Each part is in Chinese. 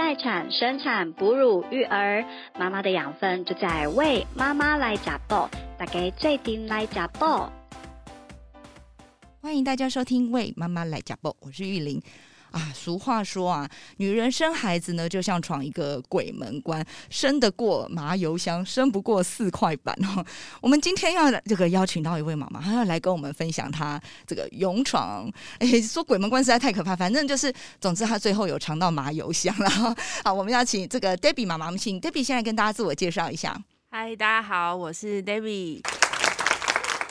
待产、生产、哺乳、育儿，妈妈的养分就在为妈妈来加爆，大家最顶来加爆。欢迎大家收听《为妈妈来加爆》，我是玉玲。啊，俗话说啊，女人生孩子呢，就像闯一个鬼门关，生得过麻油香，生不过四块板哦。我们今天要这个邀请到一位妈妈，她要来跟我们分享她这个勇闯。哎，说鬼门关实在太可怕，反正就是，总之她最后有尝到麻油香了。好，我们要请这个 Debbie 妈妈，我们请 Debbie 先来跟大家自我介绍一下。嗨，大家好，我是 Debbie。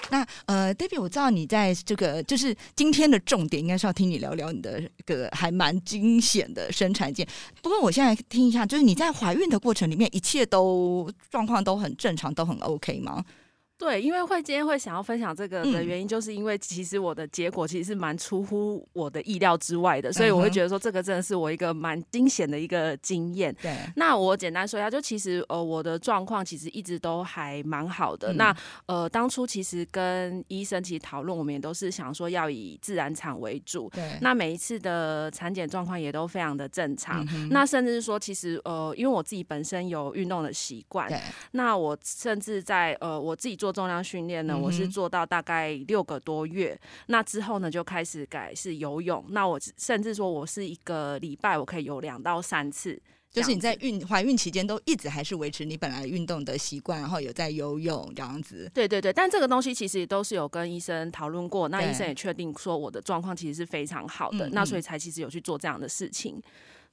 那呃，David，我知道你在这个就是今天的重点，应该是要听你聊聊你的个还蛮惊险的生产件。不过我现在听一下，就是你在怀孕的过程里面，一切都状况都很正常，都很 OK 吗？对，因为会今天会想要分享这个的原因，就是因为其实我的结果其实是蛮出乎我的意料之外的，所以我会觉得说这个真的是我一个蛮惊险的一个经验。对，那我简单说一下，就其实呃我的状况其实一直都还蛮好的。那呃当初其实跟医生其实讨论，我们也都是想说要以自然产为主。对，那每一次的产检状况也都非常的正常。那甚至是说，其实呃因为我自己本身有运动的习惯，那我甚至在呃我自己做。做重量训练呢，我是做到大概六个多月，那之后呢就开始改是游泳。那我甚至说我是一个礼拜我可以游两到三次，就是你在孕怀孕期间都一直还是维持你本来运动的习惯，然后有在游泳这样子。对对对，但这个东西其实也都是有跟医生讨论过，那医生也确定说我的状况其实是非常好的，那所以才其实有去做这样的事情。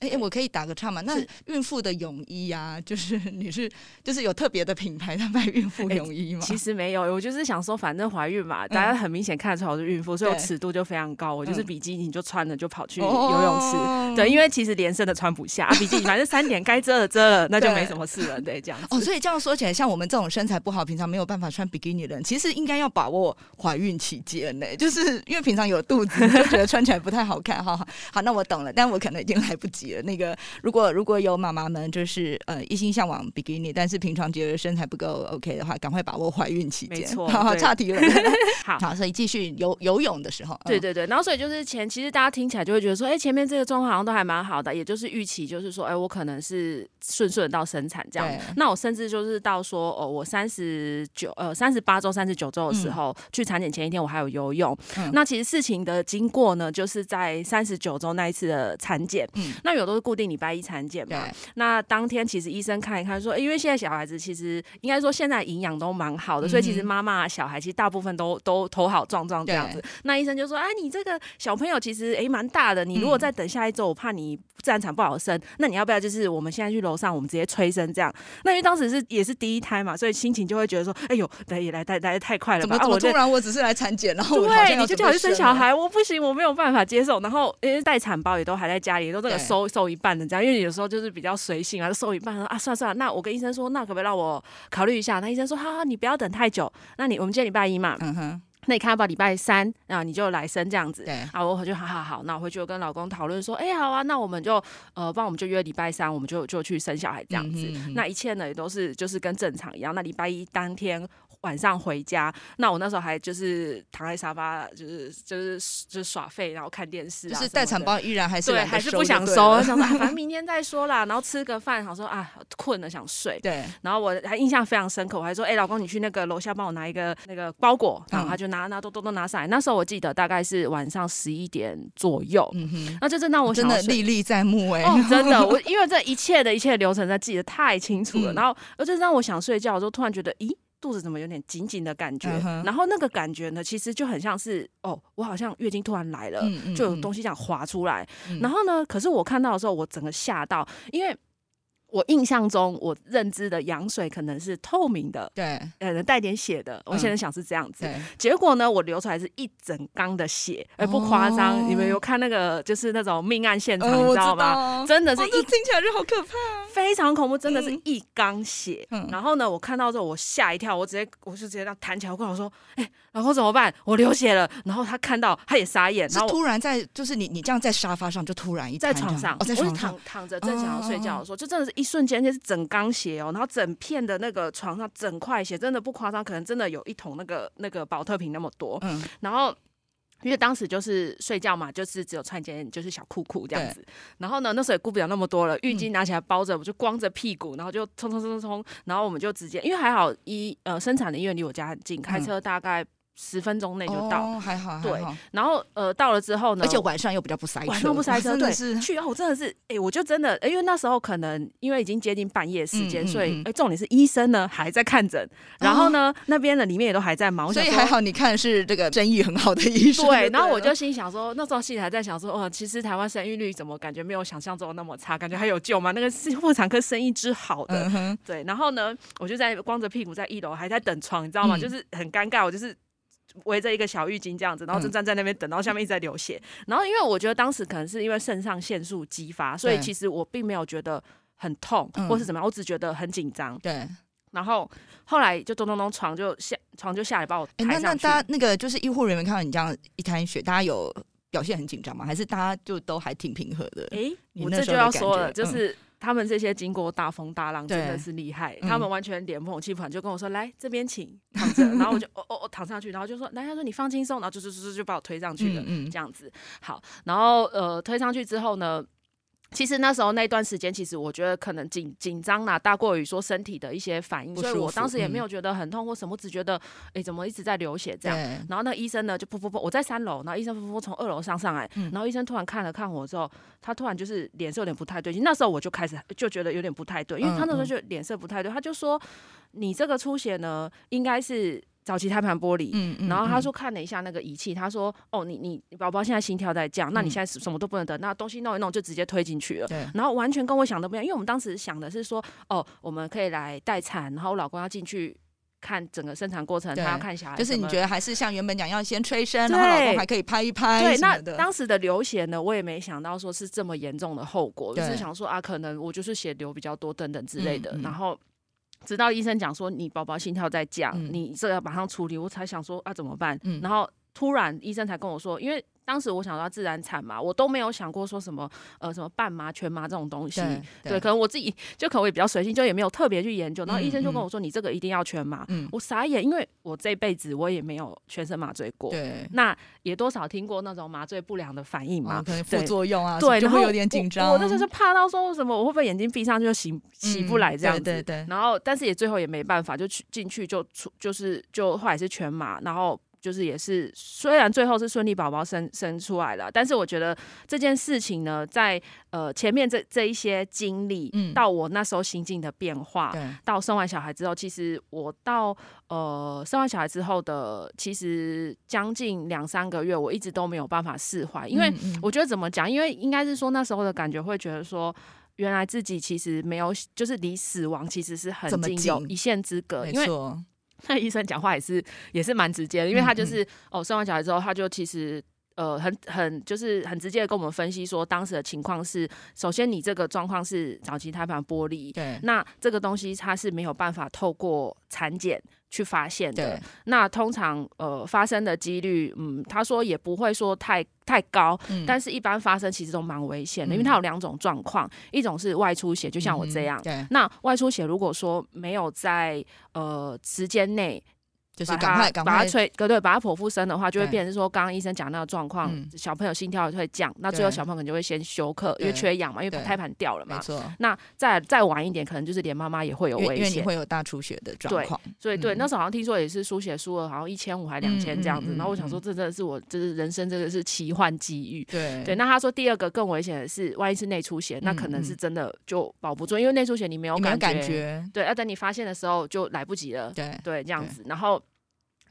哎，我可以打个岔吗？那孕妇的泳衣呀，就是你是就是有特别的品牌在卖孕妇泳衣吗？其实没有，我就是想说，反正怀孕嘛，大家很明显看得出来我是孕妇，所以我尺度就非常高。我就是比基尼就穿了就跑去游泳池，对，因为其实连身的穿不下，比基尼反正三点该遮的遮了，那就没什么事了，对，这样。哦，所以这样说起来，像我们这种身材不好，平常没有办法穿比基尼的人，其实应该要把握怀孕期间呢，就是因为平常有肚子，就觉得穿起来不太好看。哈，好，那我懂了，但我可能已经来不及了。那个。如果如果有妈妈们就是呃一心向往比基尼，但是平常觉得身材不够 OK 的话，赶快把握怀孕期间。没错，差题了。好，好，所以继续游游泳的时候，对对对。然后所以就是前，其实大家听起来就会觉得说，哎，前面这个状况好像都还蛮好的，也就是预期就是说，哎，我可能是顺顺到生产这样。那我甚至就是到说，哦，我三十九呃三十八周、三十九周的时候去产检前一天，我还有游泳。那其实事情的经过呢，就是在三十九周那一次的产检。嗯，那有都是固定礼拜一产检嘛？那当天其实医生看一看说，因为现在小孩子其实应该说现在营养都蛮好的，所以其实妈妈小孩其实大部分都都头好壮壮这样子。那医生就说，哎，你这个小朋友其实哎蛮大的，你如果再等下一周，我怕你自然产不好生。那你要不要就是我们现在去楼上，我们直接催生这样？那因为当时是也是第一胎嘛，所以心情就会觉得说，哎呦，来也来来来太快了吧？怎么突然我只是来产检，然后对你就叫我去生小孩，我不行，我没有办法接受。然后因为待产包也都还在家里，都这个收收一半的这样，因为有时候就是比较随性啊，收一半说啊，算了算了，那我跟医生说，那可不可以让我考虑一下？那医生说，好好，你不要等太久。那你我们今天礼拜一嘛，嗯哼，那你看要不要礼拜三啊？你就来生这样子。对啊，我就好好好，那我回去我跟老公讨论说，哎，好啊，那我们就呃，不然我们就约礼拜三，我们就就去生小孩这样子。那一切呢也都是就是跟正常一样。那礼拜一当天。晚上回家，那我那时候还就是躺在沙发，就是就是就是耍废，然后看电视，就是待产包依然还是对，还是不想收，想说反正明天再说啦。然后吃个饭，想说啊困了想睡。对，然后我还印象非常深刻，我还说哎老公你去那个楼下帮我拿一个那个包裹，然后他就拿拿都都都拿上来。那时候我记得大概是晚上十一点左右，嗯哼，那就真的我真的历历在目哎，真的我 因为这一切的一切流程在记得太清楚了，然后而且让我想睡觉的时候，突然觉得咦。肚子怎么有点紧紧的感觉？然后那个感觉呢，其实就很像是哦，我好像月经突然来了，就有东西这样滑出来。然后呢，可是我看到的时候，我整个吓到，因为。我印象中，我认知的羊水可能是透明的，对，呃，带点血的。我现在想是这样子，结果呢，我流出来是一整缸的血，而不夸张。你们有看那个就是那种命案现场，你知道吗？真的是一听起来就好可怕，非常恐怖，真的是一缸血。然后呢，我看到之后我吓一跳，我直接我就直接这样弹起来，我跟我说：“哎，老公怎么办？我流血了。”然后他看到他也傻眼，然后突然在就是你你这样在沙发上就突然一在床上，我在床躺躺着正想要睡觉的时候，就真的是一瞬间，就是整缸血哦，然后整片的那个床上整块血，真的不夸张，可能真的有一桶那个那个保特瓶那么多。嗯，然后因为当时就是睡觉嘛，就是只有穿一件就是小裤裤这样子。然后呢，那时候也顾不了那么多了，浴巾拿起来包着，我就光着屁股，然后就冲冲冲冲冲，然后我们就直接，因为还好医呃生产的医院离我家很近，开车大概。十分钟内就到，还好，对。然后呃，到了之后呢，而且晚上又比较不塞车，晚上不塞车，真的是去哦，真的是，哎，我就真的，因为那时候可能因为已经接近半夜时间，所以哎，重点是医生呢还在看诊，然后呢那边的里面也都还在忙，所以还好你看是这个生意很好的医生。对，然后我就心想说，那时候心里还在想说，哦，其实台湾生育率怎么感觉没有想象中那么差，感觉还有救吗？那个是妇产科生意之好的，对。然后呢，我就在光着屁股在一楼还在等床，你知道吗？就是很尴尬，我就是。围着一个小浴巾这样子，然后就站在那边等到下面一直在流血。然后因为我觉得当时可能是因为肾上腺素激发，所以其实我并没有觉得很痛或是怎么样，我只觉得很紧张。对。然后后来就咚咚咚，床就下床就下来把我抬上去。那那大家那个就是医护人员看到你这样一滩血，大家有表现很紧张吗？还是大家就都还挺平和的？哎，我这就要说了，就是。他们这些经过大风大浪真的是厉害，他们完全脸不红气不喘，就跟我说：“来这边请躺着。”然后我就哦哦哦躺上去，然后就说：“来，他说你放轻松。”然后就就就就把我推上去了，这样子。好，然后呃推上去之后呢？其实那时候那段时间，其实我觉得可能紧紧张啦，大过于说身体的一些反应，所以我当时也没有觉得很痛或什么，只觉得哎怎么一直在流血这样。然后那医生呢就噗噗噗，我在三楼，然后医生噗噗从二楼上上来，然后医生突然看了看我之后，他突然就是脸色有点不太对劲。那时候我就开始就觉得有点不太对，因为他那时候就脸色不太对，他就说你这个出血呢应该是。早期胎盘剥离，然后他说看了一下那个仪器，他说哦，你你宝宝现在心跳在降，那你现在什么都不能等，那东西弄一弄就直接推进去了，然后完全跟我想的不一样，因为我们当时想的是说哦，我们可以来待产，然后我老公要进去看整个生产过程，他要看小孩，就是你觉得还是像原本讲要先催生，然后老公还可以拍一拍，对，那当时的流血呢，我也没想到说是这么严重的后果，就是想说啊，可能我就是血流比较多等等之类的，然后。直到医生讲说你宝宝心跳在降，你这要马上处理，我才想说啊怎么办？然后突然医生才跟我说，因为。当时我想到自然产嘛，我都没有想过说什么呃什么半麻全麻这种东西，对，可能我自己就可能我也比较随性，就也没有特别去研究。然后医生就跟我说，你这个一定要全麻。我傻眼，因为我这辈子我也没有全身麻醉过，对，那也多少听过那种麻醉不良的反应嘛，可能副作用啊，对，就会有点紧张。我那时候就怕到说什么，我会不会眼睛闭上就醒起不来这样子？对对。然后，但是也最后也没办法，就去进去就出就是就后来是全麻，然后。就是也是，虽然最后是顺利宝宝生生出来了，但是我觉得这件事情呢，在呃前面这这一些经历，嗯，到我那时候心境的变化，对，到生完小孩之后，其实我到呃生完小孩之后的，其实将近两三个月，我一直都没有办法释怀，因为我觉得怎么讲，因为应该是说那时候的感觉会觉得说，原来自己其实没有，就是离死亡其实是很近，有一线之隔，没。错。那医生讲话也是也是蛮直接的，因为他就是哦，生完小孩之后，他就其实呃很很就是很直接的跟我们分析说，当时的情况是，首先你这个状况是早期胎盘剥离，对，那这个东西它是没有办法透过产检。去发现的，那通常呃发生的几率，嗯，他说也不会说太太高，嗯但是一般发生其实都蛮危险的，因为它有两种状况，一种是外出血，就像我这样，那外出血如果说没有在呃时间内。就是赶快把它吹，对，把它剖腹生的话，就会变成说刚刚医生讲那个状况，小朋友心跳会降，那最后小朋友可能就会先休克，因为缺氧嘛，因为胎盘掉了嘛。没错。那再再晚一点，可能就是连妈妈也会有危险，会有大出血的状况。所以对，那时候好像听说也是输血输了，好像一千五还两千这样子。然后我想说，这真的是我，就是人生，真的是奇幻机遇。对对。那他说第二个更危险的是，万一是内出血，那可能是真的就保不住，因为内出血你没有感觉，对，要等你发现的时候就来不及了。对对，这样子，然后。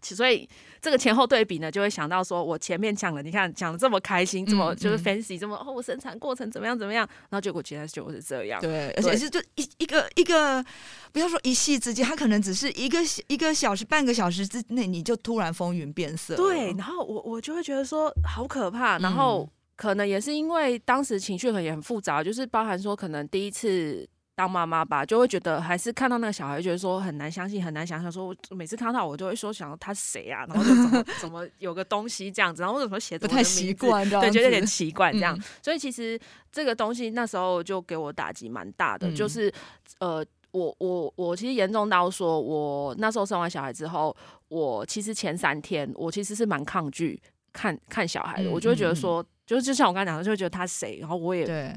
所以这个前后对比呢，就会想到说，我前面讲了，你看讲的这么开心，这么就是 fancy，这么哦，我生产过程怎么样怎么样，然后结果其实就是这样。对，而且是就一一个一个，不要说一夕之间，它可能只是一个一个小时、半个小时之内，你就突然风云变色。对，然后我我就会觉得说好可怕，然后可能也是因为当时情绪可能也很复杂，就是包含说可能第一次。当妈妈吧，就会觉得还是看到那个小孩，觉得说很难相信，很难想象。说我每次看到我，就会说想他是谁啊？然后就怎么 怎么有个东西这样子，然后为什么写不太习惯？对，觉得有点奇怪这样。所以其实这个东西那时候就给我打击蛮大的，就是呃，我我我其实严重到说，我那时候生完小孩之后，我其实前三天我其实是蛮抗拒。看看小孩的，我就会觉得说，就是就像我刚才讲的，就会觉得他谁，然后我也对。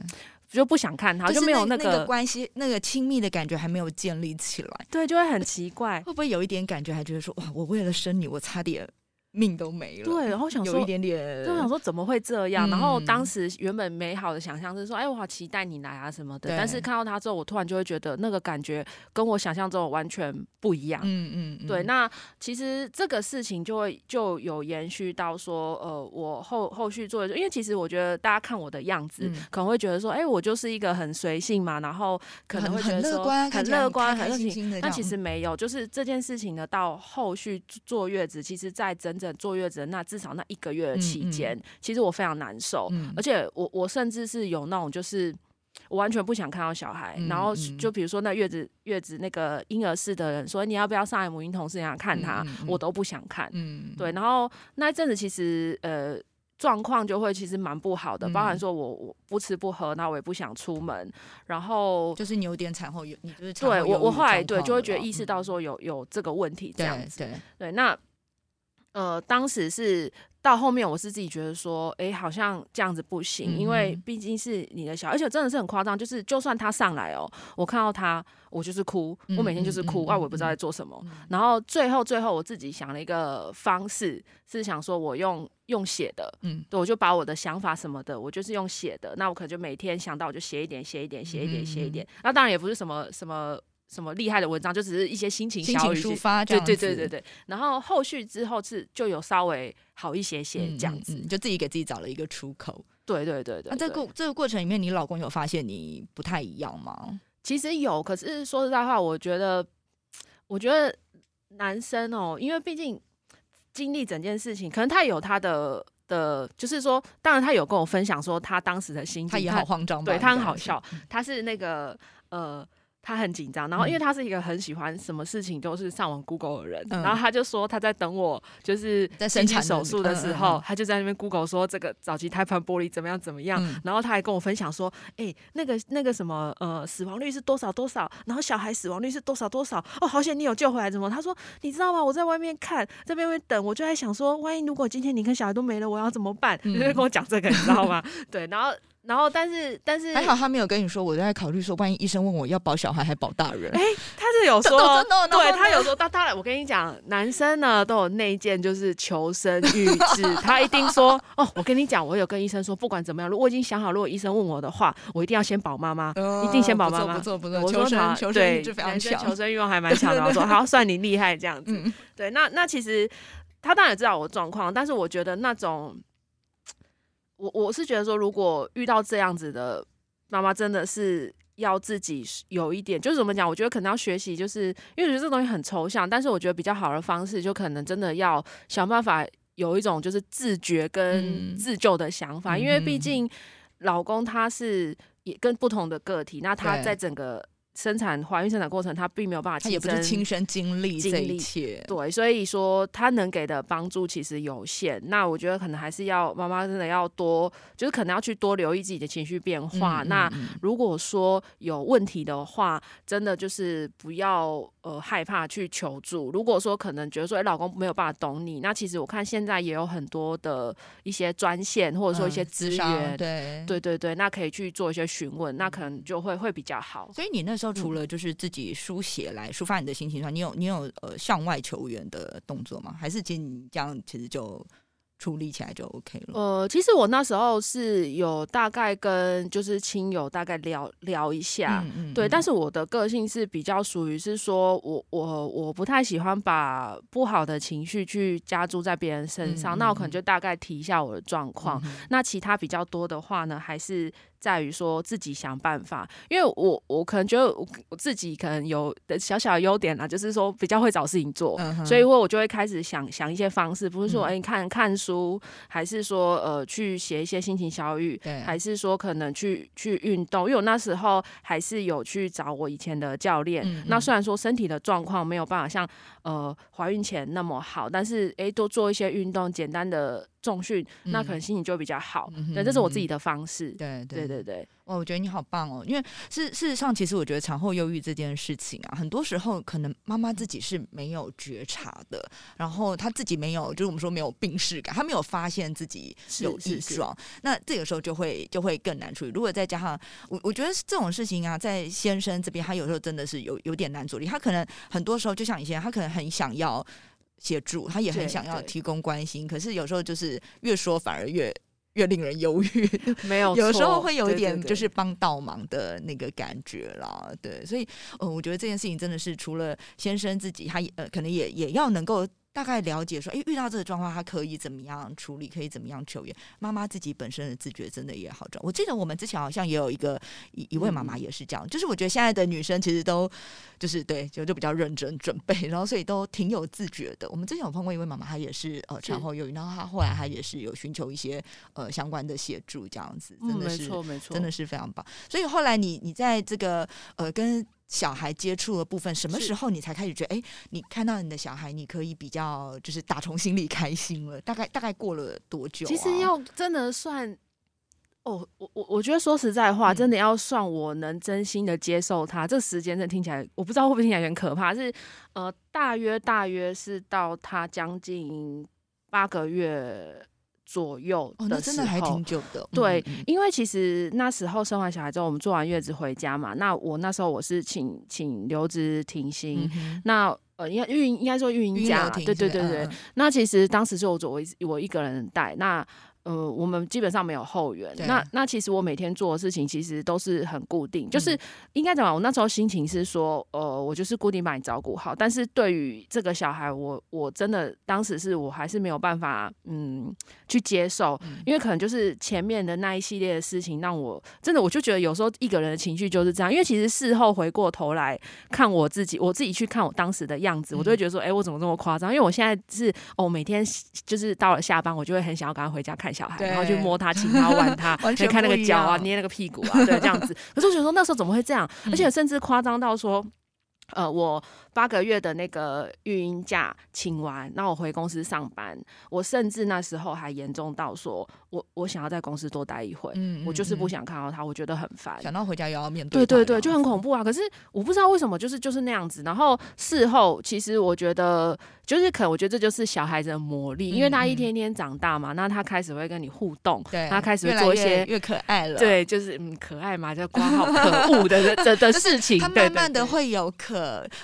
就不想看他，就没有那个关系，那个亲密的感觉还没有建立起来，对，就会很奇怪，会不会有一点感觉，还觉得说哇，我为了生你，我差点。命都没了，对，然后想说有一点点，就想说怎么会这样？然后当时原本美好的想象是说，哎，我好期待你来啊什么的。但是看到他之后，我突然就会觉得那个感觉跟我想象中完全不一样。嗯嗯，对。那其实这个事情就会就有延续到说，呃，我后后续做，因为其实我觉得大家看我的样子，可能会觉得说，哎，我就是一个很随性嘛，然后可能会觉得说很乐观、很开心的。但其实没有，就是这件事情呢，到后续坐月子，其实在整整坐月子那至少那一个月的期间，其实我非常难受，而且我我甚至是有那种就是我完全不想看到小孩，然后就比如说那月子月子那个婴儿室的人说你要不要上来母婴同事想看他，我都不想看，对，然后那一阵子其实呃状况就会其实蛮不好的，包含说我我不吃不喝，那我也不想出门，然后就是你有点产后有你就是对我我后来对就会觉得意识到说有有这个问题这样子，对。对那。呃，当时是到后面，我是自己觉得说，哎，好像这样子不行，因为毕竟是你的小，而且真的是很夸张，就是就算他上来哦，我看到他，我就是哭，我每天就是哭，啊，我也不知道在做什么。然后最后最后，我自己想了一个方式，是想说我用用写的，嗯，对，我就把我的想法什么的，我就是用写的，那我可能就每天想到我就写一点，写一点，写一点，写一点。那当然也不是什么什么。什么厉害的文章，就只是一些心情小抒发，对对对对对。然后后续之后是就有稍微好一些些这样子，就自己给自己找了一个出口。对对对对。那这个这个过程里面，你老公有发现你不太一样吗？其实有，可是说实在话，我觉得，我觉得男生哦，因为毕竟经历整件事情，可能他有他的的，就是说，当然他有跟我分享说他当时的心情，他也好慌张，对他很好笑，他是那个呃。他很紧张，然后因为他是一个很喜欢什么事情都是上网 Google 的人，然后他就说他在等我，就是在生产手术的时候，他就在那边 Google 说这个早期胎盘剥离怎么样怎么样，然后他还跟我分享说，哎，那个那个什么呃死亡率是多少多少，然后小孩死亡率是多少多少，哦，好险你有救回来，怎么？他说你知道吗？我在外面看，在外面等，我就在想说，万一如果今天你跟小孩都没了，我要怎么办？就跟我讲这个，你知道吗？对，然后。然后，但是，但是还好他没有跟你说，我在考虑说，万一医生问我要保小孩还保大人？哎，他是有说，对他有说，他他我跟你讲，男生呢都有内件，就是求生欲志，他一定说，哦，我跟你讲，我有跟医生说，不管怎么样，如果我已经想好，如果医生问我的话，我一定要先保妈妈，一定先保妈妈，不错不错，我说他求生欲非常强，求生欲望还蛮 强的。我说好，算你厉害这样子。对，那那其实他当然知道我状况，但是我觉得那种。我我是觉得说，如果遇到这样子的妈妈，真的是要自己有一点，就是怎么讲？我觉得可能要学习，就是因为我觉得这东西很抽象，但是我觉得比较好的方式，就可能真的要想办法有一种就是自觉跟自救的想法，因为毕竟老公他是也跟不同的个体，那他在整个。生产怀孕生产过程，他并没有办法，他也不是亲身经历这一切，对，所以说他能给的帮助其实有限。那我觉得可能还是要妈妈真的要多，就是可能要去多留意自己的情绪变化。那如果说有问题的话，真的就是不要呃害怕去求助。如果说可能觉得说哎老公没有办法懂你，那其实我看现在也有很多的一些专线或者说一些资源，对对对对，那可以去做一些询问，那可能就会会比较好。所以你那时候。除了就是自己书写来抒发你的心情上，你有你有呃向外求援的动作吗？还是其实你这样其实就处理起来就 OK 了？呃，其实我那时候是有大概跟就是亲友大概聊聊一下，对，但是我的个性是比较属于是说我我我不太喜欢把不好的情绪去加注在别人身上，那我可能就大概提一下我的状况，那其他比较多的话呢，还是。在于说自己想办法，因为我我可能觉得我我自己可能有的小小的优点啦，就是说比较会找事情做，所以我我就会开始想想一些方式，不是说哎看看书，还是说呃去写一些心情小语，还是说可能去去运动，因为我那时候还是有去找我以前的教练。那虽然说身体的状况没有办法像呃怀孕前那么好，但是哎多做一些运动，简单的。重训，那可能心情就会比较好。对，这是我自己的方式。对对对对。哦，我觉得你好棒哦！因为事事实上，其实我觉得产后忧郁这件事情啊，很多时候可能妈妈自己是没有觉察的，然后她自己没有，就是我们说没有病视感，她没有发现自己有异状，那这个时候就会就会更难处理。如果再加上我，我觉得这种事情啊，在先生这边，他有时候真的是有有点难处理。他可能很多时候就像以前，他可能很想要协助，他也很想要提供关心，可是有时候就是越说反而越。越令人忧郁，没有，有时候会有一点就是帮倒忙的那个感觉啦，对，所以，呃，我觉得这件事情真的是除了先生自己，他也呃，可能也也要能够。大概了解说，哎，遇到这个状况，他可以怎么样处理？可以怎么样求援？妈妈自己本身的自觉真的也好重。我记得我们之前好像也有一个一一位妈妈也是这样，就是我觉得现在的女生其实都就是对，就就比较认真准备，然后所以都挺有自觉的。我们之前有碰过一位妈妈，她也是呃产后忧郁，然后她后来她也是有寻求一些呃相关的协助，这样子真的是没错没错，真的是非常棒。所以后来你你在这个呃跟。小孩接触的部分，什么时候你才开始觉得，哎，你看到你的小孩，你可以比较就是打从心里 开心了？大概大概过了多久？其实要真的算，哦，我我我觉得说实在话，真的要算我能真心的接受他，这时间真的听起来，我不知道会不会听起来很可怕，是呃，大约大约是到他将近八个月。左右的时候，对，因为其实那时候生完小孩之后，我们坐完月子回家嘛，那我那时候我是请请留职停薪，那呃，应该孕应该说孕假，对对对对，那其实当时是我我我一个人带那。呃，我们基本上没有后援。那那其实我每天做的事情其实都是很固定，就是应该怎么？我那时候心情是说，呃，我就是固定把你照顾好。但是对于这个小孩，我我真的当时是我还是没有办法，嗯，去接受，因为可能就是前面的那一系列的事情让我真的，我就觉得有时候一个人的情绪就是这样。因为其实事后回过头来看我自己，我自己去看我当时的样子，我都会觉得说，哎，我怎么这么夸张？因为我现在是哦，每天就是到了下班，我就会很想要赶快回家看。小孩，然后去摸他、亲他、玩他，去看那个脚啊、捏那个屁股啊，对，这样子。可是我觉得说那时候怎么会这样？而且甚至夸张到说，呃，我。八个月的那个育婴假请完，那我回公司上班。我甚至那时候还严重到说，我我想要在公司多待一会，嗯我就是不想看到他，我觉得很烦。想到回家又要面对，对对对，就很恐怖啊。可是我不知道为什么，就是就是那样子。然后事后，其实我觉得，就是可能我觉得这就是小孩子的魔力，因为他一天天长大嘛，那他开始会跟你互动，他开始做一些越可爱了，对，就是嗯可爱嘛，就挂好可恶的 的的事情，他慢慢的会有可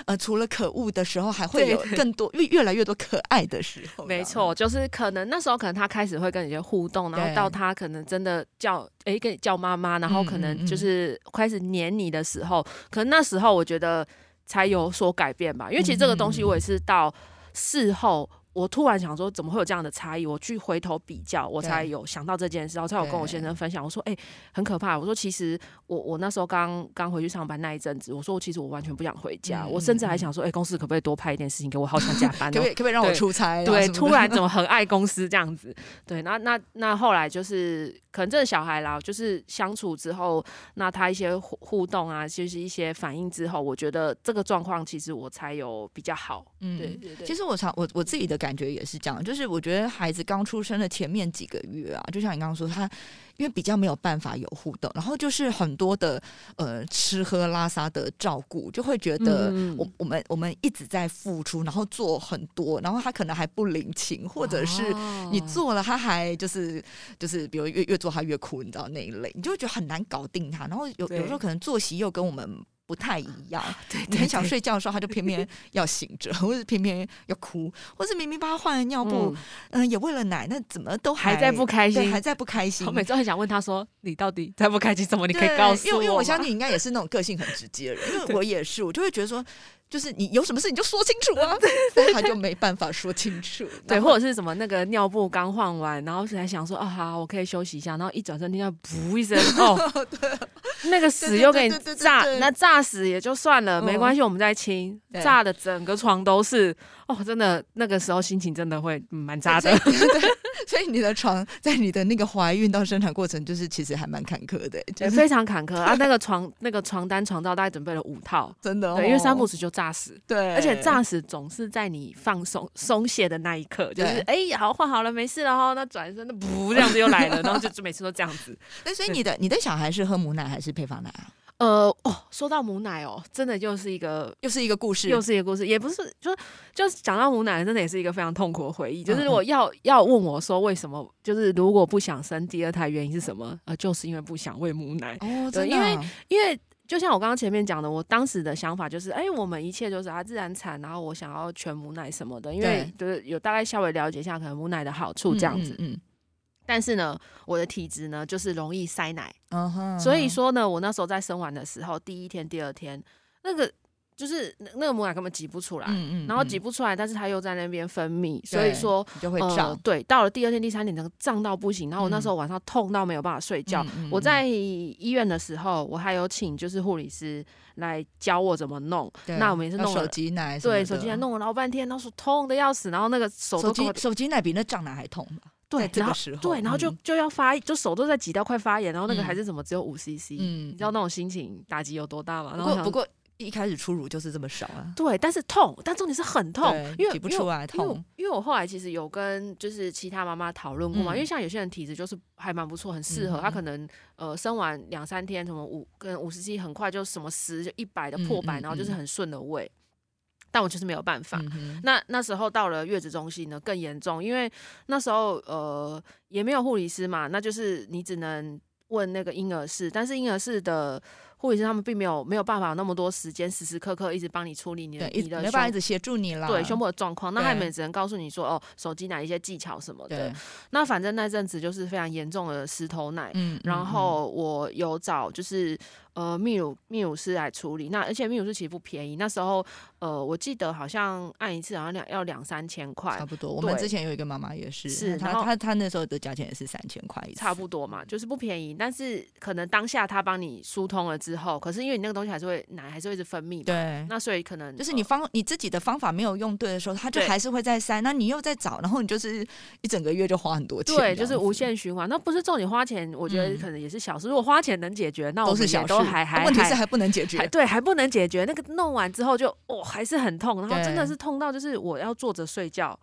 呃除了。可恶的时候，还会有更多越越来越多可爱的时候。没错，就是可能那时候，可能他开始会跟你互动，然后到他可能真的叫哎跟你叫妈妈，然后可能就是开始黏你的时候，可能那时候我觉得才有所改变吧。因为其实这个东西我也是到事后。我突然想说，怎么会有这样的差异？我去回头比较，我才有想到这件事，然后才有跟我先生分享。我说：“哎，很可怕。”我说：“其实我我那时候刚刚回去上班那一阵子，我说我其实我完全不想回家。我甚至还想说：‘哎，公司可不可以多派一点事情给我？好想加班。’可不可以可不可以让我出差？对，突然怎么很爱公司这样子？对，那那那后来就是可能这个小孩啦，就是相处之后，那他一些互互动啊，就是一些反应之后，我觉得这个状况其实我才有比较好。嗯，对对对。其实我常我我自己的。感觉也是这样，就是我觉得孩子刚出生的前面几个月啊，就像你刚刚说，他因为比较没有办法有互动，然后就是很多的呃吃喝拉撒的照顾，就会觉得我我们我们一直在付出，然后做很多，然后他可能还不领情，或者是你做了他还就是就是比如越越做他越哭，你知道那一类，你就会觉得很难搞定他，然后有有时候可能作息又跟我们。不太一样，你很想睡觉的时候，他就偏偏要醒着，或者偏偏要哭，或是明明帮他换了尿布，嗯，也喂了奶，那怎么都还在不开心，还在不开心。我每次很想问他说：“你到底在不开心什么？你可以告诉我。”因为因为我相信你应该也是那种个性很直接的人，因为我也是，我就会觉得说。就是你有什么事你就说清楚啊，他就没办法说清楚。对，或者是什么那个尿布刚换完，然后才想说啊好，我可以休息一下，然后一转身听到噗一声 哦，对那个屎又给你炸，那炸死也就算了，没关系，我们再清，炸的整个床都是哦，真的那个时候心情真的会蛮炸的。所以你的床在你的那个怀孕到生产过程，就是其实还蛮坎坷的，就是非常坎坷啊。那个床那个床单床罩大概准备了五套，真的，对，因为三不死就炸死，对，而且炸死总是在你放松松懈的那一刻，就是哎，好换好了，没事了哈，那转身那不这样子又来了，然后就就每次都这样子。那所以你的你的小孩是喝母奶还是配方奶啊？呃哦，说到母奶哦，真的就是一个又是一个故事，又是一个故事，也不是，就是就是讲到母奶，真的也是一个非常痛苦的回忆。就是我要要问我说，为什么就是如果不想生第二胎，原因是什么？呃，就是因为不想喂母奶。哦，对，因为因为就像我刚刚前面讲的，我当时的想法就是，哎，我们一切就是啊自然产，然后我想要全母奶什么的，因为就是有大概稍微了解一下可能母奶的好处这样子，嗯。但是呢，我的体质呢就是容易塞奶，所以说呢，我那时候在生完的时候，第一天、第二天，那个就是那个母奶根本挤不出来，然后挤不出来，但是它又在那边分泌，所以说就会胀。对，到了第二天、第三天，整个胀到不行。然后我那时候晚上痛到没有办法睡觉。我在医院的时候，我还有请就是护理师来教我怎么弄。那我们也是弄手挤奶，对，手挤奶弄了老半天，然后手痛的要死，然后那个手手机手挤奶比那胀奶还痛吧？对，然后对，然后就就要发，就手都在挤到快发炎，然后那个还是怎么只有五 CC，嗯，你知道那种心情打击有多大吗？不过不过一开始初乳就是这么少啊，对，但是痛，但重点是很痛，因为挤不出来痛。因为我后来其实有跟就是其他妈妈讨论过嘛，因为像有些人体质就是还蛮不错，很适合，他可能呃生完两三天什么五跟五十 C 很快就什么十就一百的破百，然后就是很顺的喂。但我就是没有办法。那那时候到了月子中心呢，更严重，因为那时候呃也没有护理师嘛，那就是你只能问那个婴儿室，但是婴儿室的。护理师他们并没有没有办法那么多时间时时刻刻一直帮你处理你的你的，没办法一直协助你了。对胸部的状况，那他们只能告诉你说哦，手机奶一些技巧什么的。那反正那阵子就是非常严重的石头奶，嗯，然后我有找就是呃泌乳泌乳师来处理。那而且泌乳师其实不便宜，那时候呃我记得好像按一次好像两要两三千块，差不多。我们之前有一个妈妈也是，是她她她那时候的价钱也是三千块，差不多嘛，就是不便宜。但是可能当下她帮你疏通了之之后，可是因为你那个东西还是会奶还是会一直分泌，对，那所以可能就是你方你自己的方法没有用对的时候，它就还是会在塞，那你又在找，然后你就是一整个月就花很多钱，对，就是无限循环。那不是重点花钱，我觉得可能也是小事。如果花钱能解决，那都是小事，还还问题是还不能解决，对，还不能解决。那个弄完之后就哦还是很痛，然后真的是痛到就是我要坐着睡觉，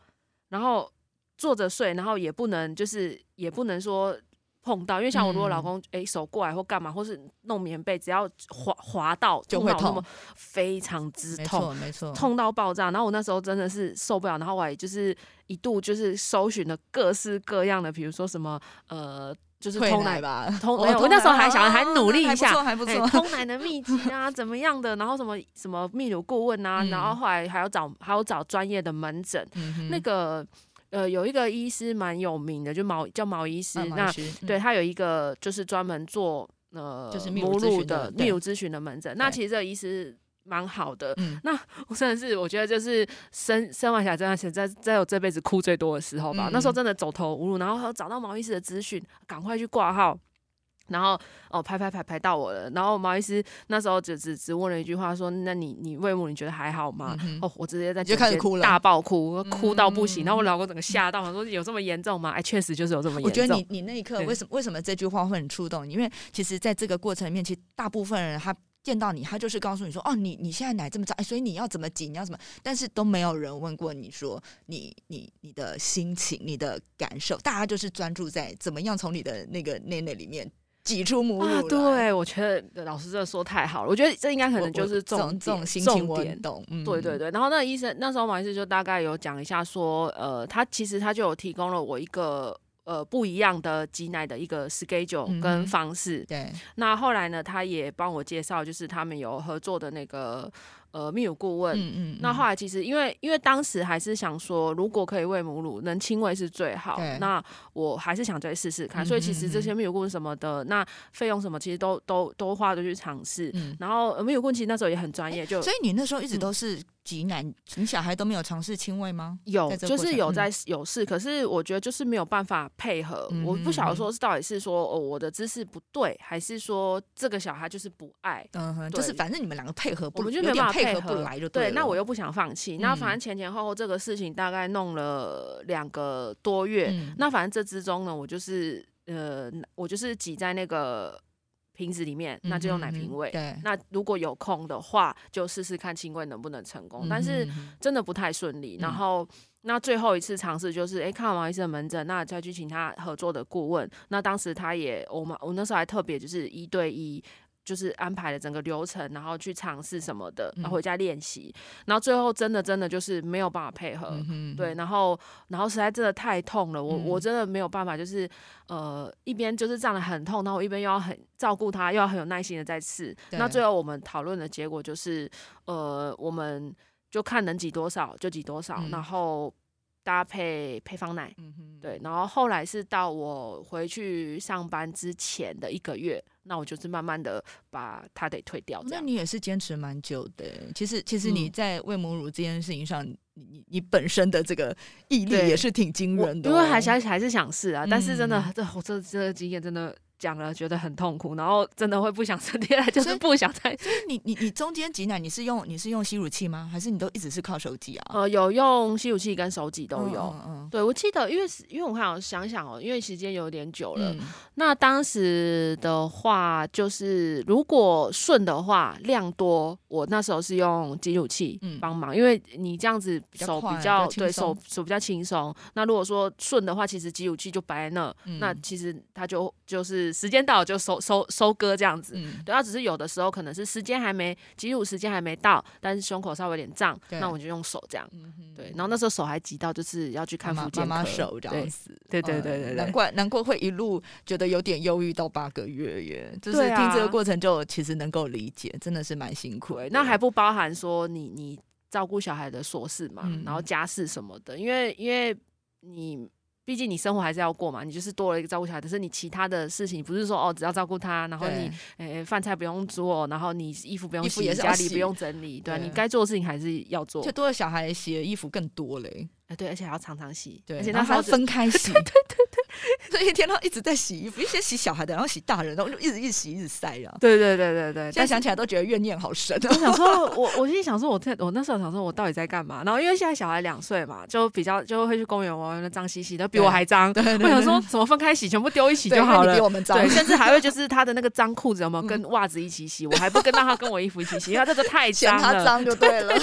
然后坐着睡，然后也不能就是也不能说。碰到，因为像我如果老公哎手过来或干嘛，或是弄棉被，只要滑滑到就会痛，非常之痛，没错，痛到爆炸。然后我那时候真的是受不了，然后我也就是一度就是搜寻了各式各样的，比如说什么呃，就是通奶吧，通 没有，我那时候还想还努力一下，还不错，通奶的秘籍啊，怎么样的，然后什么什么泌乳顾问啊，然后后来还要找还要找专业的门诊，那个。呃，有一个医师蛮有名的，就毛叫毛医师，那对他有一个就是专门做呃就是母乳的泌乳咨询的门诊。那其实这个医师蛮好的。那我真的是我觉得就是生生完小孩真的是在在我这辈子哭最多的时候吧。那时候真的走投无路，然后找到毛医师的资讯，赶快去挂号。然后哦，排排排排到我了。然后毛医师那时候只只只问了一句话，说：“那你你喂母你觉得还好吗？”哦，我直接在就开始哭了，大爆哭，哭到不行。然后我老公整个吓到，说：“有这么严重吗？”哎，确实就是有这么严重。我觉得你你那一刻为什么为什么这句话会很触动你？因为其实在这个过程里面，其实大部分人他见到你，他就是告诉你说：“哦，你你现在奶这么胀，所以你要怎么挤，你要怎么。”但是都没有人问过你说你你你的心情、你的感受，大家就是专注在怎么样从你的那个内内里面。挤出母乳对我觉得老师这说太好了，我觉得这应该可能就是重重重点。嗯，对对对。然后那个医生那时候马医师就大概有讲一下说，呃，他其实他就有提供了我一个呃不一样的挤奶的一个 schedule 跟方式。对。那后来呢，他也帮我介绍，就是他们有合作的那个。呃，泌乳顾问。嗯嗯。那后来其实因为因为当时还是想说，如果可以喂母乳，能亲喂是最好。那我还是想再试试看，所以其实这些泌乳顾问什么的，那费用什么其实都都都花着去尝试。嗯。然后泌乳顾问其实那时候也很专业，就所以你那时候一直都是挤奶，你小孩都没有尝试亲喂吗？有，就是有在有试，可是我觉得就是没有办法配合。我不晓得说是到底是说哦我的姿势不对，还是说这个小孩就是不爱。嗯哼，就是反正你们两个配合，我们就没办法配合不来就对。那我又不想放弃，那反正前前后后这个事情大概弄了两个多月。那反正这之中呢，我就是呃，我就是挤在那个。瓶子里面，那就用奶瓶喂。对，那如果有空的话，就试试看亲喂能不能成功。但是真的不太顺利。然后，那最后一次尝试就是，哎，看完王医生的门诊，那再去请他合作的顾问。那当时他也，我们我那时候还特别就是一对一。就是安排了整个流程，然后去尝试什么的，然后回家练习，然后最后真的真的就是没有办法配合，对，然后然后实在真的太痛了，我我真的没有办法，就是呃一边就是这样的很痛，然后一边又要很照顾他，又要很有耐心的在试，那最后我们讨论的结果就是，呃，我们就看能挤多少就挤多少，然后。搭配配方奶，嗯对，然后后来是到我回去上班之前的一个月，那我就是慢慢的把它得退掉。那你也是坚持蛮久的。其实，其实你在喂母乳这件事情上，你你你本身的这个毅力也是挺惊人的。因为还想还是想试啊，但是真的，这我这这个经验真的。讲了觉得很痛苦，然后真的会不想生第二，就是不想再。所以你你你中间挤奶，你是用你是用吸乳器吗？还是你都一直是靠手挤啊？呃，有用吸乳器跟手挤都有。嗯，对我记得，因为因为我想想想哦，因为时间有点久了。那当时的话，就是如果顺的话，量多，我那时候是用挤乳器帮忙，因为你这样子手比较对手手比较轻松。那如果说顺的话，其实挤乳器就摆在那，那其实它就就是。时间到就收收收割这样子，对，它只是有的时候可能是时间还没挤乳时间还没到，但是胸口稍微有点胀，那我就用手这样，对，然后那时候手还挤到就是要去看妈妈手这样子，对对对对，难怪。难怪会一路觉得有点忧郁到八个月耶，就是听这个过程就其实能够理解，真的是蛮辛苦，那还不包含说你你照顾小孩的琐事嘛，然后家事什么的，因为因为你。毕竟你生活还是要过嘛，你就是多了一个照顾小孩，可是你其他的事情不是说哦，只要照顾他，然后你诶饭菜不用做，然后你衣服不用洗，家里不用整理，对，你该做的事情还是要做。就多了小孩洗的衣服更多嘞。对，而且还要常常洗，对，而且那还要分开洗，对对对，所以一天到一直在洗衣服，一些洗小孩的，然后洗大人，然后就一直一直洗，一直晒啊。对对对对对，现在想起来都觉得怨念好深。我想说，我我心里想说，我在我那时候想说，我到底在干嘛？然后因为现在小孩两岁嘛，就比较就会去公园玩，那脏兮兮的，比我还脏。我想说，怎么分开洗，全部丢一起就好了。比我们脏，对，甚至还会就是他的那个脏裤子有没有跟袜子一起洗？我还不跟让他跟我衣服一起洗，因为这个太脏了。他脏就对了。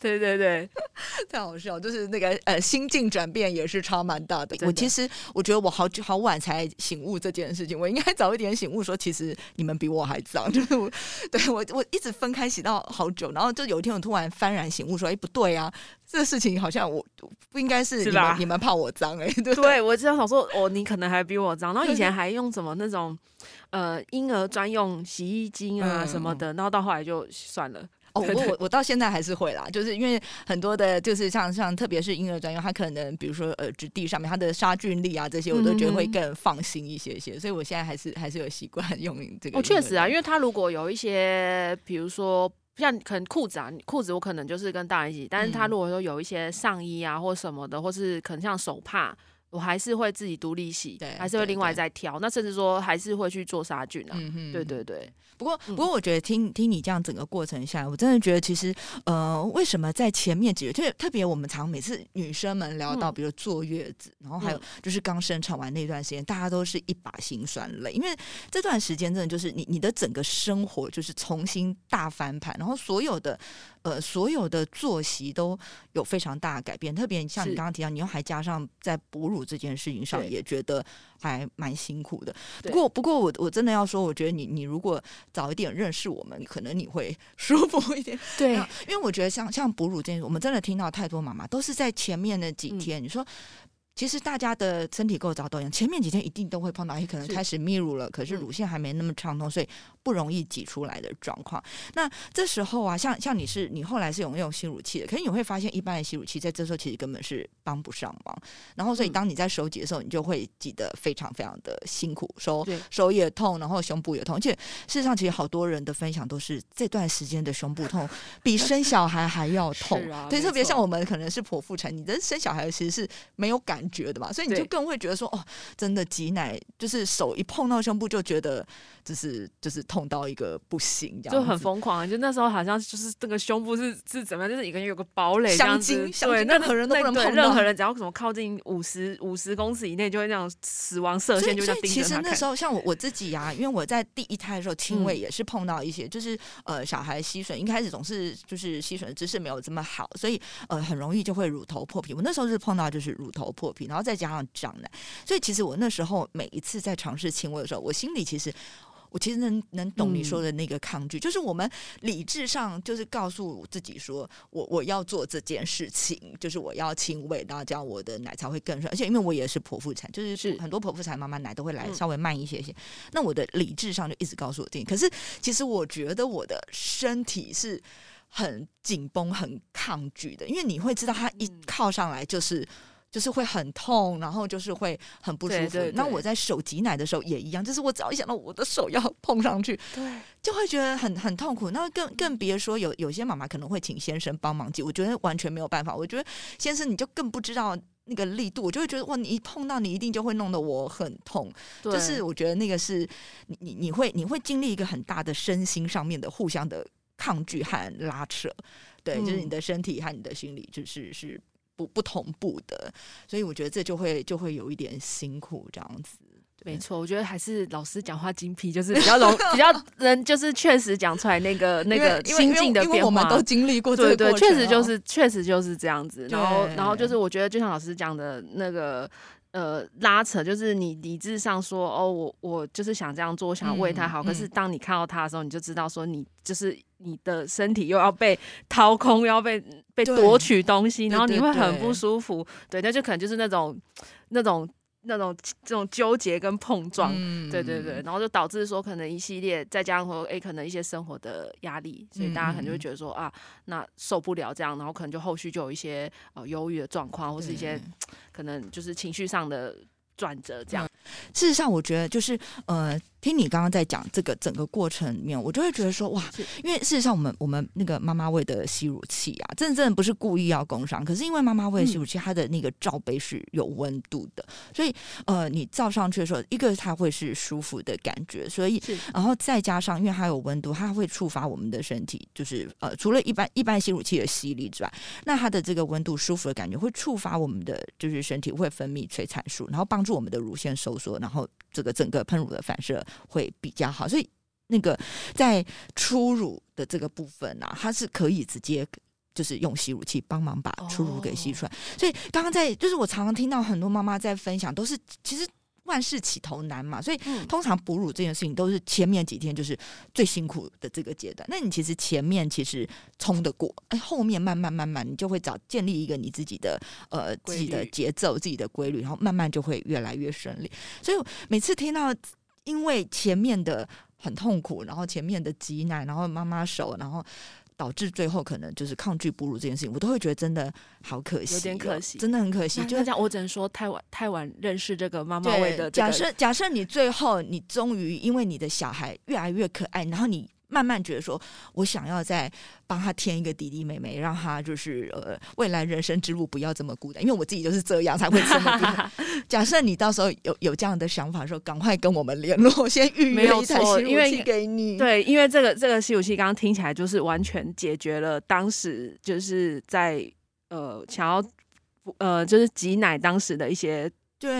对对对，太好笑，就是那个呃。心境转变也是差蛮大的。我其实我觉得我好久好晚才醒悟这件事情，我应该早一点醒悟，说其实你们比我还脏。就是我对我我一直分开洗到好久，然后就有一天我突然幡然醒悟，说：“哎，不对啊，这个事情好像我不应该是你们你们怕我脏哎。”对，对我这样想说，哦，你可能还比我脏。然后以前还用什么那种呃婴儿专用洗衣精啊什么的，然后到后来就算了。哦，我我我到现在还是会啦，就是因为很多的，就是像像特别是婴儿专用，它可能比如说呃，质地上面它的杀菌力啊这些，我都觉得会更放心一些些，所以我现在还是还是有习惯 用这个。哦，确实啊，因为它如果有一些，比如说像可能裤子啊，裤子我可能就是跟大人一起，但是它如果说有一些上衣啊或什么的，或是可能像手帕。我还是会自己独立洗，对，还是会另外再挑。那甚至说还是会去做杀菌啊。对对对。不过不过，我觉得听听你这样整个过程下来，我真的觉得其实呃，为什么在前面几个特特别，我们常每次女生们聊到，比如坐月子，然后还有就是刚生产完那段时间，大家都是一把辛酸泪，因为这段时间真的就是你你的整个生活就是重新大翻盘，然后所有的呃所有的作息都有非常大的改变。特别像你刚刚提到，你又还加上在哺乳。这件事情上也觉得还蛮辛苦的。不过，不过我我真的要说，我觉得你你如果早一点认识我们，可能你会 舒服一点。对，因为我觉得像像哺乳这件事，我们真的听到太多妈妈都是在前面的几天，你说其实大家的身体构造都一样，前面几天一定都会碰到，也可能开始泌乳了，可是乳腺还没那么畅通，所以不容易挤出来的状况。那这时候啊，像像你是你后来是有用吸乳器的，可是你会发现一般的吸乳器在这时候其实根本是帮不上忙。然后所以当你在手挤的时候，你就会挤得非常非常的辛苦，手手也痛，然后胸部也痛。而且事实上，其实好多人的分享都是这段时间的胸部痛比生小孩还要痛。对，特别像我们可能是剖腹产，你的生小孩其实是没有感。觉的嘛，所以你就更会觉得说，哦，真的挤奶就是手一碰到胸部就觉得，就是就是痛到一个不行，这样就很疯狂。就那时候好像就是这个胸部是是怎么样，就是一个人有个堡垒，香精，对，任何人都不能碰任何人只要什么靠近五十五十公尺以内，就会那种死亡射线就在盯着其实那时候像我我自己呀，因为我在第一胎的时候亲喂也是碰到一些，就是呃小孩吸吮，一开始总是就是吸吮的姿势没有这么好，所以呃很容易就会乳头破皮。我那时候是碰到就是乳头破皮，然后再加上。长奶，所以其实我那时候每一次在尝试亲喂的时候，我心里其实我其实能能懂你说的那个抗拒，就是我们理智上就是告诉自己说我我要做这件事情，就是我要亲喂，然后这样我的奶才会更顺。而且因为我也是剖腹产，就是是很多剖腹产妈妈奶都会来稍微慢一些些，那我的理智上就一直告诉我自己。可是其实我觉得我的身体是很紧绷、很抗拒的，因为你会知道它一靠上来就是。就是会很痛，然后就是会很不舒服。那我在手挤奶的时候也一样，就是我只要一想到我的手要碰上去，对，就会觉得很很痛苦。那更更别说有有些妈妈可能会请先生帮忙挤，我觉得完全没有办法。我觉得先生你就更不知道那个力度，我就会觉得哇，你一碰到你一定就会弄得我很痛。就是我觉得那个是你你你会你会经历一个很大的身心上面的互相的抗拒和拉扯。对，就是你的身体和你的心理就是是。不不同步的，所以我觉得这就会就会有一点辛苦这样子。没错，我觉得还是老师讲话精辟，就是比较容 比较能，就是确实讲出来那个那个心境的变化。我们都经历过，对对，确实就是确实就是这样子。然后然后就是我觉得就像老师讲的那个。呃，拉扯就是你理智上说哦，我我就是想这样做，我想为他好。可是当你看到他的时候，你就知道说你就是你的身体又要被掏空，又要被被夺取东西，然后你会很不舒服。对，那就可能就是那种那种。那种这种纠结跟碰撞，对对对，然后就导致说可能一系列，再加上说诶，可能一些生活的压力，所以大家可能就会觉得说啊，那受不了这样，然后可能就后续就有一些呃忧郁的状况，或是一些可能就是情绪上的转折这样。事实上，我觉得就是呃。听你刚刚在讲这个整个过程里面，我就会觉得说哇，因为事实上我们我们那个妈妈喂的吸乳器啊，真的真的不是故意要工伤，可是因为妈妈喂的吸乳器，它的那个罩杯是有温度的，所以呃，你罩上去的时候，一个它会是舒服的感觉，所以然后再加上因为它有温度，它会触发我们的身体，就是呃，除了一般一般吸乳器的吸力之外，那它的这个温度舒服的感觉会触发我们的就是身体会分泌催产素，然后帮助我们的乳腺收缩，然后这个整个喷乳的反射。会比较好，所以那个在初乳的这个部分啊，它是可以直接就是用吸乳器帮忙把初乳给吸出来。所以刚刚在就是我常常听到很多妈妈在分享，都是其实万事起头难嘛，所以通常哺乳这件事情都是前面几天就是最辛苦的这个阶段。那你其实前面其实冲得过，哎，后面慢慢慢慢你就会找建立一个你自己的呃自己的节奏、自己的规律，然后慢慢就会越来越顺利。所以每次听到。因为前面的很痛苦，然后前面的挤奶，然后妈妈手，然后导致最后可能就是抗拒哺乳这件事情，我都会觉得真的好可惜，有点可惜，真的很可惜。就是这样，我只能说太晚太晚认识这个妈妈味的。假设假设你最后你终于因为你的小孩越来越可爱，然后你。慢慢觉得说，我想要再帮他添一个弟弟妹妹，让他就是呃，未来人生之路不要这么孤单。因为我自己就是这样才会这么。假设你到时候有有这样的想法的时候，赶快跟我们联络，先预约一台吸乳器给你。对，因为这个这个吸乳器刚刚听起来就是完全解决了当时就是在呃想要呃就是挤奶当时的一些。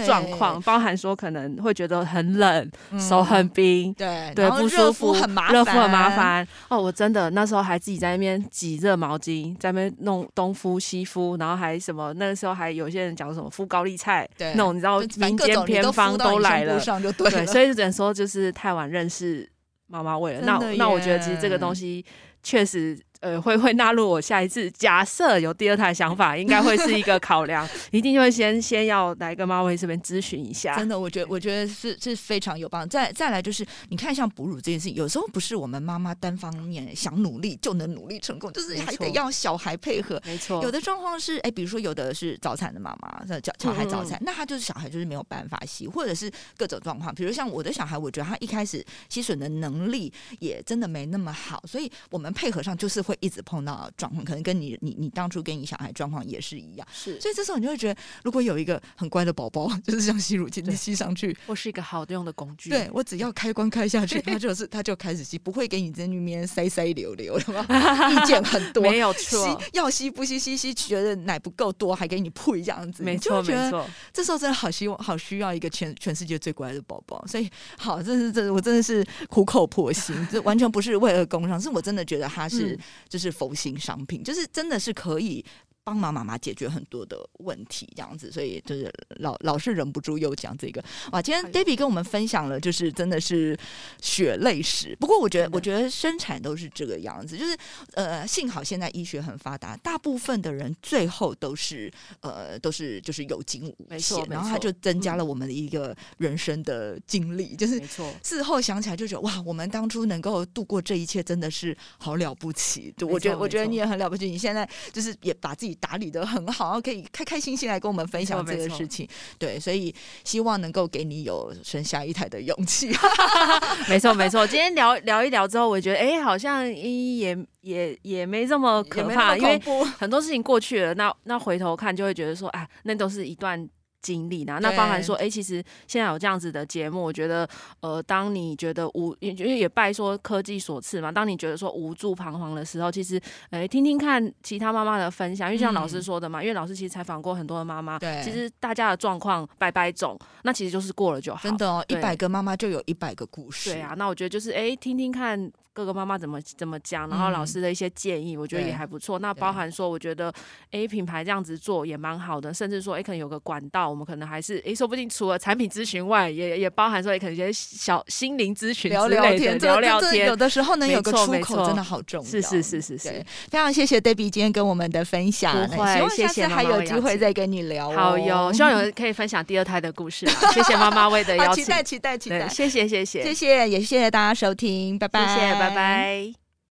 状况包含说可能会觉得很冷，手很冰，对对不舒服，很麻热敷很麻烦哦。我真的那时候还自己在那边挤热毛巾，在那边弄东敷西敷，然后还什么那个时候还有些人讲什么敷高丽菜，对那种你知道民间偏方都来了，对，所以只能说就是太晚认识妈妈味了。那那我觉得其实这个东西确实。呃，会会纳入我下一次假设有第二胎想法，应该会是一个考量，一定会先先要来跟妈威这边咨询一下。真的，我觉得我觉得是是非常有帮。再再来就是，你看像哺乳这件事情，有时候不是我们妈妈单方面想努力就能努力成功，就是还得要小孩配合。没错，有的状况是，哎，比如说有的是早产的妈妈，小小孩早产，那他就是小孩就是没有办法吸，或者是各种状况。比如像我的小孩，我觉得他一开始吸吮的能力也真的没那么好，所以我们配合上就是会一直碰到。状况可能跟你你你当初跟你小孩状况也是一样，是，所以这时候你就会觉得，如果有一个很乖的宝宝，就是像吸乳器，你吸上去，或是一个好用的工具，对我只要开关开下去，它就是它就开始吸，不会给你在那边塞塞流流的吗？意见很多，没有错，要吸不吸吸吸，觉得奶不够多，还给你吐这样子，没错没错。这时候真的好希望好需要一个全全世界最乖的宝宝，所以好，这是这我真的是苦口婆心，这完全不是为了工伤，是我真的觉得他是就是佛心。商品就是真的是可以。帮忙妈妈解决很多的问题，这样子，所以就是老老是忍不住又讲这个哇。今天 Debbie 跟我们分享了，就是真的是血泪史。不过我觉得，我觉得生产都是这个样子，就是呃，幸好现在医学很发达，大部分的人最后都是呃都是就是有惊无险，然后他就增加了我们的一个人生的经历，就是没错。事后想起来就觉得哇，我们当初能够度过这一切，真的是好了不起。我觉得，我觉得你也很了不起。你现在就是也把自己。打理的很好，可以开开心心来跟我们分享这个事情。对，所以希望能够给你有生下一台的勇气。没错，没错。今天聊聊一聊之后，我觉得哎，好像也也也没这么可怕，因为很多事情过去了，那那回头看就会觉得说，啊，那都是一段。经历呢？那包含说，哎，其实现在有这样子的节目，我觉得，呃，当你觉得无，因为也拜说科技所赐嘛。当你觉得说无助彷徨的时候，其实，哎，听听看其他妈妈的分享，因为像老师说的嘛，因为老师其实采访过很多的妈妈，对，其实大家的状况百百种，那其实就是过了就好。真的哦，一百个妈妈就有一百个故事。对啊，那我觉得就是，哎，听听看。各个妈妈怎么怎么讲，然后老师的一些建议，我觉得也还不错。那包含说，我觉得 A 品牌这样子做也蛮好的，甚至说，哎，可能有个管道，我们可能还是，哎，说不定除了产品咨询外，也也包含说，也可能一些小心灵咨询聊聊天，聊聊天。有的时候能有个出口，真的好重要。是是是是是，非常谢谢 Debbie 今天跟我们的分享。不会，谢谢还有机会再跟你聊。好哟，希望有人 可以分享第二胎的故事。谢谢妈妈为的邀请，期待期待期待。谢谢谢谢谢谢，也谢谢大家收听，拜拜，谢谢，拜拜。